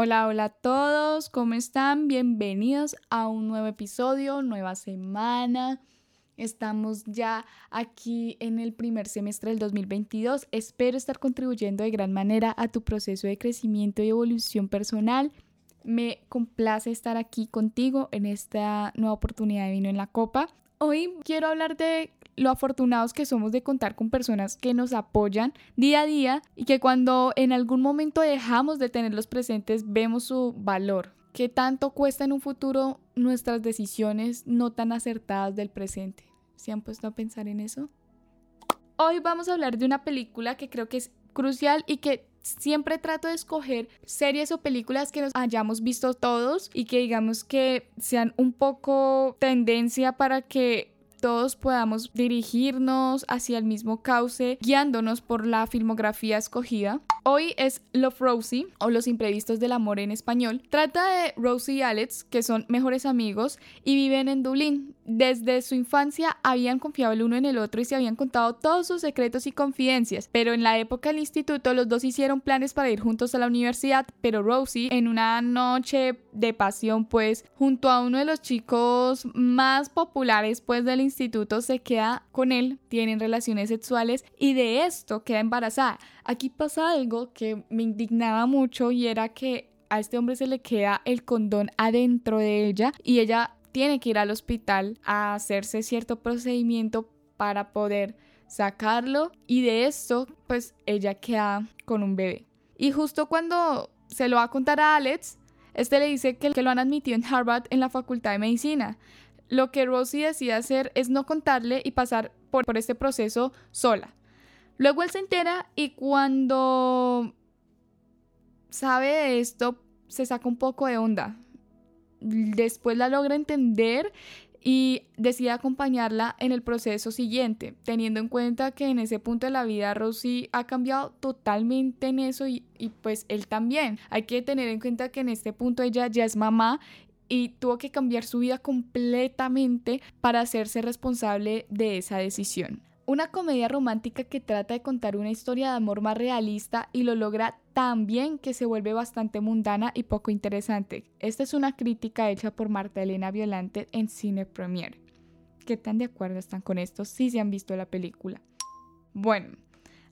Hola, hola a todos, ¿cómo están? Bienvenidos a un nuevo episodio, nueva semana. Estamos ya aquí en el primer semestre del 2022. Espero estar contribuyendo de gran manera a tu proceso de crecimiento y evolución personal. Me complace estar aquí contigo en esta nueva oportunidad de vino en la copa. Hoy quiero hablar de lo afortunados que somos de contar con personas que nos apoyan día a día y que cuando en algún momento dejamos de tenerlos presentes vemos su valor. ¿Qué tanto cuesta en un futuro nuestras decisiones no tan acertadas del presente? ¿Se han puesto a pensar en eso? Hoy vamos a hablar de una película que creo que es crucial y que siempre trato de escoger series o películas que nos hayamos visto todos y que digamos que sean un poco tendencia para que todos podamos dirigirnos hacia el mismo cauce, guiándonos por la filmografía escogida. Hoy es Love Rosie o Los imprevistos del amor en español. Trata de Rosie y Alex, que son mejores amigos y viven en Dublín. Desde su infancia habían confiado el uno en el otro y se habían contado todos sus secretos y confidencias, pero en la época del instituto los dos hicieron planes para ir juntos a la universidad, pero Rosie en una noche de pasión pues junto a uno de los chicos más populares pues del instituto se queda con él, tienen relaciones sexuales y de esto queda embarazada. Aquí pasa algo que me indignaba mucho y era que a este hombre se le queda el condón adentro de ella y ella tiene que ir al hospital a hacerse cierto procedimiento para poder sacarlo y de esto pues ella queda con un bebé. Y justo cuando se lo va a contar a Alex, este le dice que, que lo han admitido en Harvard en la Facultad de Medicina. Lo que Rosie decide hacer es no contarle y pasar por, por este proceso sola. Luego él se entera y cuando sabe de esto se saca un poco de onda. Después la logra entender y decide acompañarla en el proceso siguiente, teniendo en cuenta que en ese punto de la vida Rosie ha cambiado totalmente en eso y, y, pues él también. Hay que tener en cuenta que en este punto ella ya es mamá y tuvo que cambiar su vida completamente para hacerse responsable de esa decisión. Una comedia romántica que trata de contar una historia de amor más realista y lo logra tan bien que se vuelve bastante mundana y poco interesante. Esta es una crítica hecha por Marta Elena Violante en Cine Premier. ¿Qué tan de acuerdo están con esto si se han visto la película? Bueno,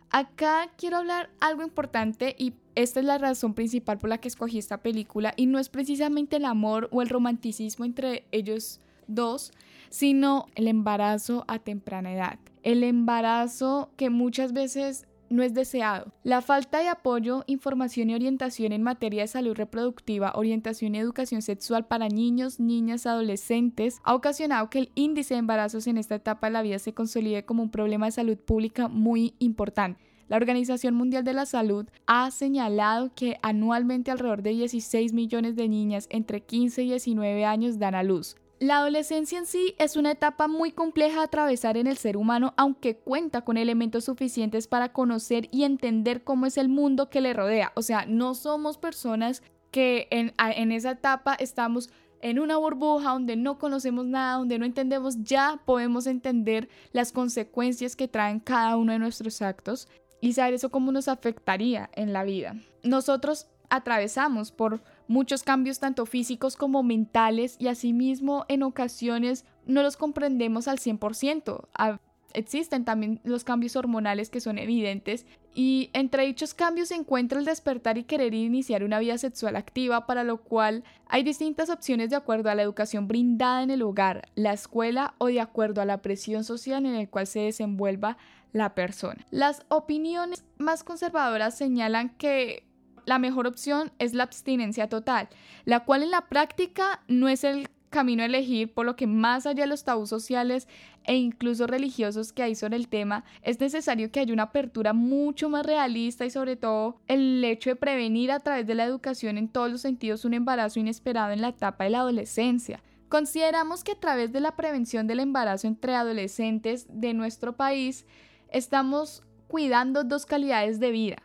acá quiero hablar algo importante y esta es la razón principal por la que escogí esta película y no es precisamente el amor o el romanticismo entre ellos dos, sino el embarazo a temprana edad. El embarazo que muchas veces no es deseado. La falta de apoyo, información y orientación en materia de salud reproductiva, orientación y educación sexual para niños, niñas, adolescentes ha ocasionado que el índice de embarazos en esta etapa de la vida se consolide como un problema de salud pública muy importante. La Organización Mundial de la Salud ha señalado que anualmente alrededor de 16 millones de niñas entre 15 y 19 años dan a luz. La adolescencia en sí es una etapa muy compleja de atravesar en el ser humano, aunque cuenta con elementos suficientes para conocer y entender cómo es el mundo que le rodea. O sea, no somos personas que en, en esa etapa estamos en una burbuja donde no conocemos nada, donde no entendemos, ya podemos entender las consecuencias que traen cada uno de nuestros actos y saber eso cómo nos afectaría en la vida. Nosotros atravesamos por muchos cambios tanto físicos como mentales y asimismo en ocasiones no los comprendemos al 100%. existen también los cambios hormonales que son evidentes y entre dichos cambios se encuentra el despertar y querer iniciar una vida sexual activa para lo cual hay distintas opciones de acuerdo a la educación brindada en el hogar, la escuela o de acuerdo a la presión social en el cual se desenvuelva la persona. Las opiniones más conservadoras señalan que la mejor opción es la abstinencia total, la cual en la práctica no es el camino a elegir, por lo que más allá de los tabús sociales e incluso religiosos que hay sobre el tema, es necesario que haya una apertura mucho más realista y sobre todo el hecho de prevenir a través de la educación en todos los sentidos un embarazo inesperado en la etapa de la adolescencia. Consideramos que a través de la prevención del embarazo entre adolescentes de nuestro país, estamos cuidando dos calidades de vida,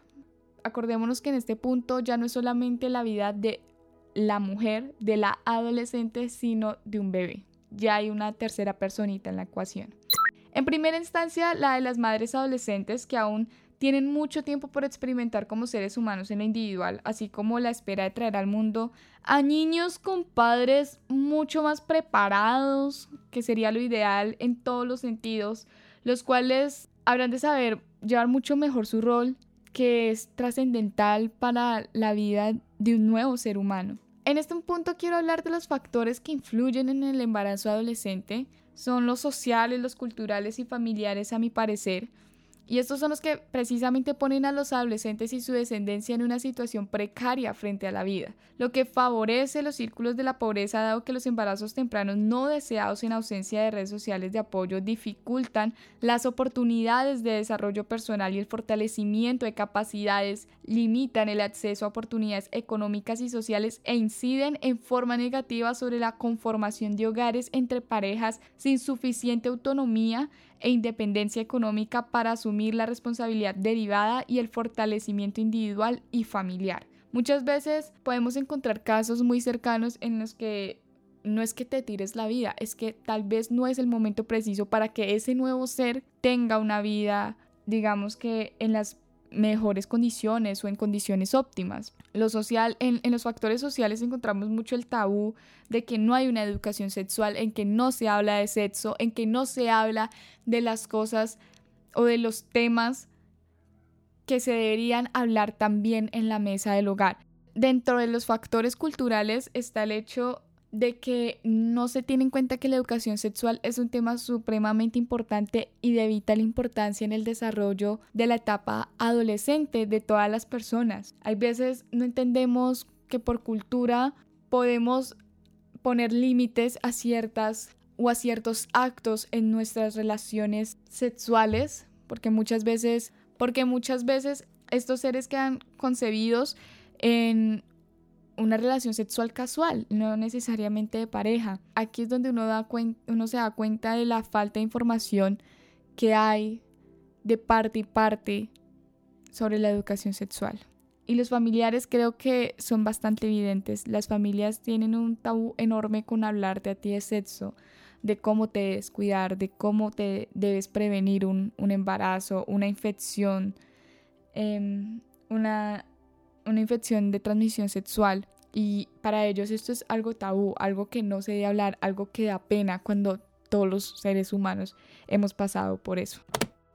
acordémonos que en este punto ya no es solamente la vida de la mujer, de la adolescente, sino de un bebé. Ya hay una tercera personita en la ecuación. En primera instancia, la de las madres adolescentes que aún tienen mucho tiempo por experimentar como seres humanos en lo individual, así como la espera de traer al mundo a niños con padres mucho más preparados, que sería lo ideal en todos los sentidos, los cuales habrán de saber llevar mucho mejor su rol, que es trascendental para la vida de un nuevo ser humano. En este punto quiero hablar de los factores que influyen en el embarazo adolescente. Son los sociales, los culturales y familiares a mi parecer, y estos son los que precisamente ponen a los adolescentes y su descendencia en una situación precaria frente a la vida, lo que favorece los círculos de la pobreza dado que los embarazos tempranos no deseados en ausencia de redes sociales de apoyo dificultan las oportunidades de desarrollo personal y el fortalecimiento de capacidades, limitan el acceso a oportunidades económicas y sociales e inciden en forma negativa sobre la conformación de hogares entre parejas sin suficiente autonomía e independencia económica para asumir la responsabilidad derivada y el fortalecimiento individual y familiar. Muchas veces podemos encontrar casos muy cercanos en los que no es que te tires la vida, es que tal vez no es el momento preciso para que ese nuevo ser tenga una vida, digamos que en las mejores condiciones o en condiciones óptimas. Lo social, en, en, los factores sociales encontramos mucho el tabú de que no hay una educación sexual, en que no se habla de sexo, en que no se habla de las cosas o de los temas que se deberían hablar también en la mesa del hogar. Dentro de los factores culturales está el hecho de que no se tiene en cuenta que la educación sexual es un tema supremamente importante y de vital importancia en el desarrollo de la etapa adolescente de todas las personas. Hay veces no entendemos que por cultura podemos poner límites a ciertas o a ciertos actos en nuestras relaciones sexuales, porque muchas veces, porque muchas veces estos seres quedan concebidos en una relación sexual casual, no necesariamente de pareja. Aquí es donde uno, da uno se da cuenta de la falta de información que hay de parte y parte sobre la educación sexual. Y los familiares creo que son bastante evidentes. Las familias tienen un tabú enorme con hablarte a ti de sexo, de cómo te debes cuidar, de cómo te debes prevenir un, embarazo, una infección, em, una una infección de transmisión sexual y para ellos esto es algo tabú, algo que no se debe hablar, algo que da pena cuando todos los seres humanos hemos pasado por eso.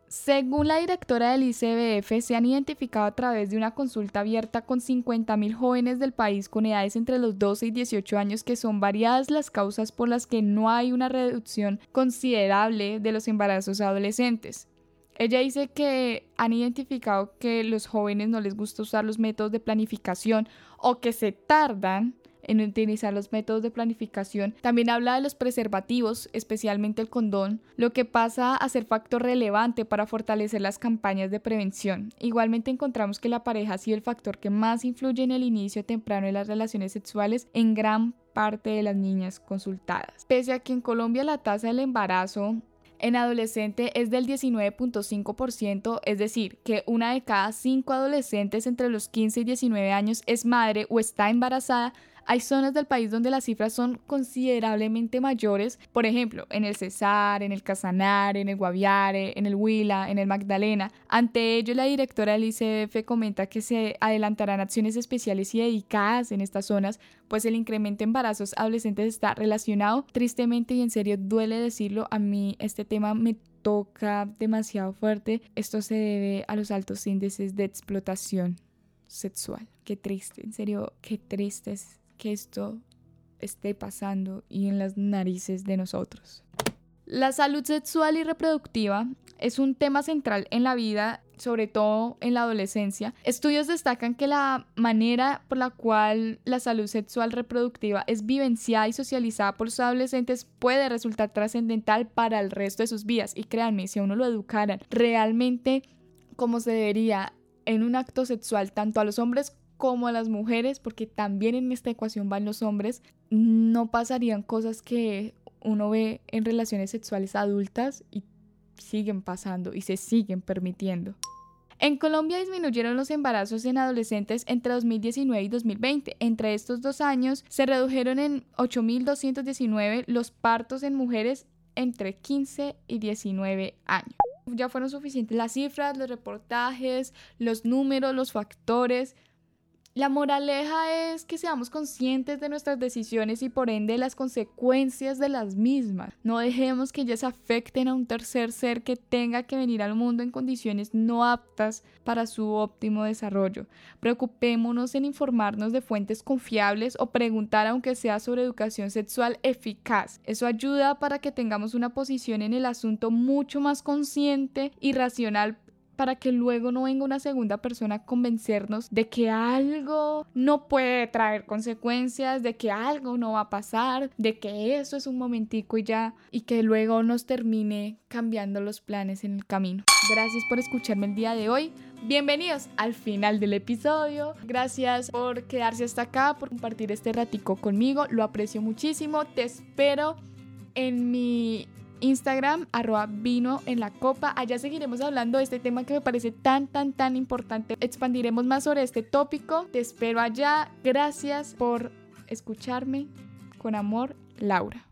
Según la directora del ICBF, se han identificado a través de una consulta abierta con 50.000 jóvenes del país con edades entre los 12 y 18 años que son variadas las causas por las que no hay una reducción considerable de los embarazos adolescentes. Ella dice que han identificado que los jóvenes no les gusta usar los métodos de planificación o que se tardan en utilizar los métodos de planificación. También habla de los preservativos, especialmente el condón, lo que pasa a ser factor relevante para fortalecer las campañas de prevención. Igualmente encontramos que la pareja ha sido el factor que más influye en el inicio temprano de las relaciones sexuales en gran parte de las niñas consultadas. Pese a que en Colombia la tasa del embarazo en adolescente es del 19.5%, es decir, que una de cada cinco adolescentes entre los 15 y 19 años es madre o está embarazada hay zonas del país donde las cifras son considerablemente mayores, por ejemplo, en el Cesar, en el Casanare, en el Guaviare, en el Huila, en el Magdalena. Ante ello, la directora del ICF comenta que se adelantarán acciones especiales y dedicadas en estas zonas, pues el incremento en embarazos adolescentes está relacionado, tristemente y en serio duele decirlo, a mí este tema me toca demasiado fuerte. Esto se debe a los altos índices de explotación sexual. Qué triste, en serio, qué triste es que esto esté pasando y en las narices de nosotros. La salud sexual y reproductiva es un tema central en la vida, sobre todo en la adolescencia. Estudios destacan que la manera por la cual la salud sexual reproductiva es vivenciada y socializada por los adolescentes puede resultar trascendental para el resto de sus vidas. Y créanme, si a uno lo educaran realmente como se debería en un acto sexual, tanto a los hombres como a las mujeres, porque también en esta ecuación van los hombres, no pasarían cosas que uno ve en relaciones sexuales adultas y siguen pasando y se siguen permitiendo. En Colombia disminuyeron los embarazos en adolescentes entre 2019 y 2020. Entre estos dos años se redujeron en 8.219 los partos en mujeres entre 15 y 19 años. Ya fueron suficientes las cifras, los reportajes, los números, los factores la moraleja es que seamos conscientes de nuestras decisiones y por ende las consecuencias de las mismas. No dejemos que ellas afecten a un tercer ser que tenga que venir al mundo en condiciones no aptas para su óptimo desarrollo. Preocupémonos en informarnos de fuentes confiables o preguntar aunque sea sobre educación sexual eficaz. Eso ayuda para que tengamos una posición en el asunto mucho más consciente y racional para que luego no venga una segunda persona a convencernos de que algo no puede traer consecuencias, de que algo no va a pasar, de que eso es un momentico y ya, y que luego nos termine cambiando los planes en el camino. Gracias por escucharme el día de hoy. Bienvenidos al final del episodio. Gracias por quedarse hasta acá, por compartir este ratico conmigo. Lo aprecio muchísimo. Te espero en mi Instagram, arroba vino en la copa. Allá seguiremos hablando de este tema que me parece tan, tan, tan importante. Expandiremos más sobre este tópico. Te espero allá. Gracias por escucharme. Con amor, Laura.